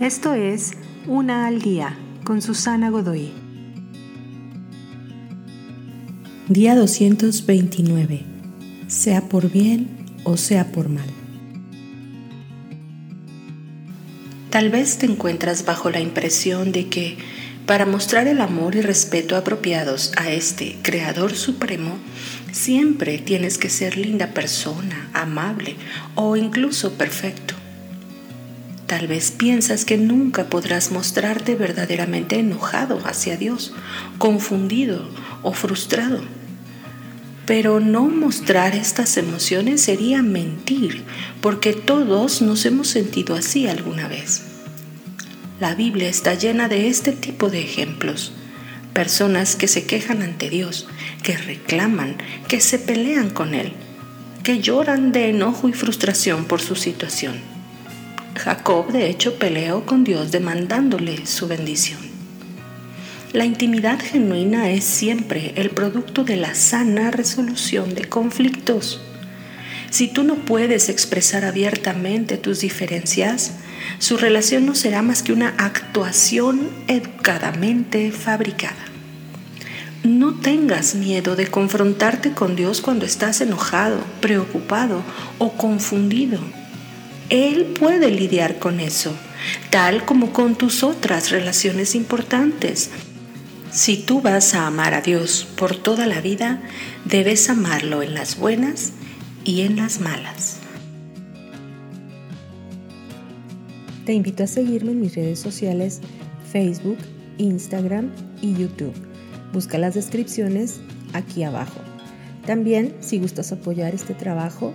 Esto es Una al día con Susana Godoy. Día 229. Sea por bien o sea por mal. Tal vez te encuentras bajo la impresión de que para mostrar el amor y respeto apropiados a este Creador Supremo, siempre tienes que ser linda persona, amable o incluso perfecto. Tal vez piensas que nunca podrás mostrarte verdaderamente enojado hacia Dios, confundido o frustrado. Pero no mostrar estas emociones sería mentir, porque todos nos hemos sentido así alguna vez. La Biblia está llena de este tipo de ejemplos. Personas que se quejan ante Dios, que reclaman, que se pelean con Él, que lloran de enojo y frustración por su situación Jacob de hecho peleó con Dios demandándole su bendición. La intimidad genuina es siempre el producto de la sana resolución de conflictos. Si tú no puedes expresar abiertamente tus diferencias, su relación no será más que una actuación educadamente fabricada. No tengas miedo de confrontarte con Dios cuando estás enojado, preocupado o confundido. Él puede lidiar con eso, tal como con tus otras relaciones importantes. Si tú vas a amar a Dios por toda la vida, debes amarlo en las buenas y en las malas. Te invito a seguirme en mis redes sociales Facebook, Instagram y YouTube. Busca las descripciones aquí abajo. También, si gustas apoyar este trabajo,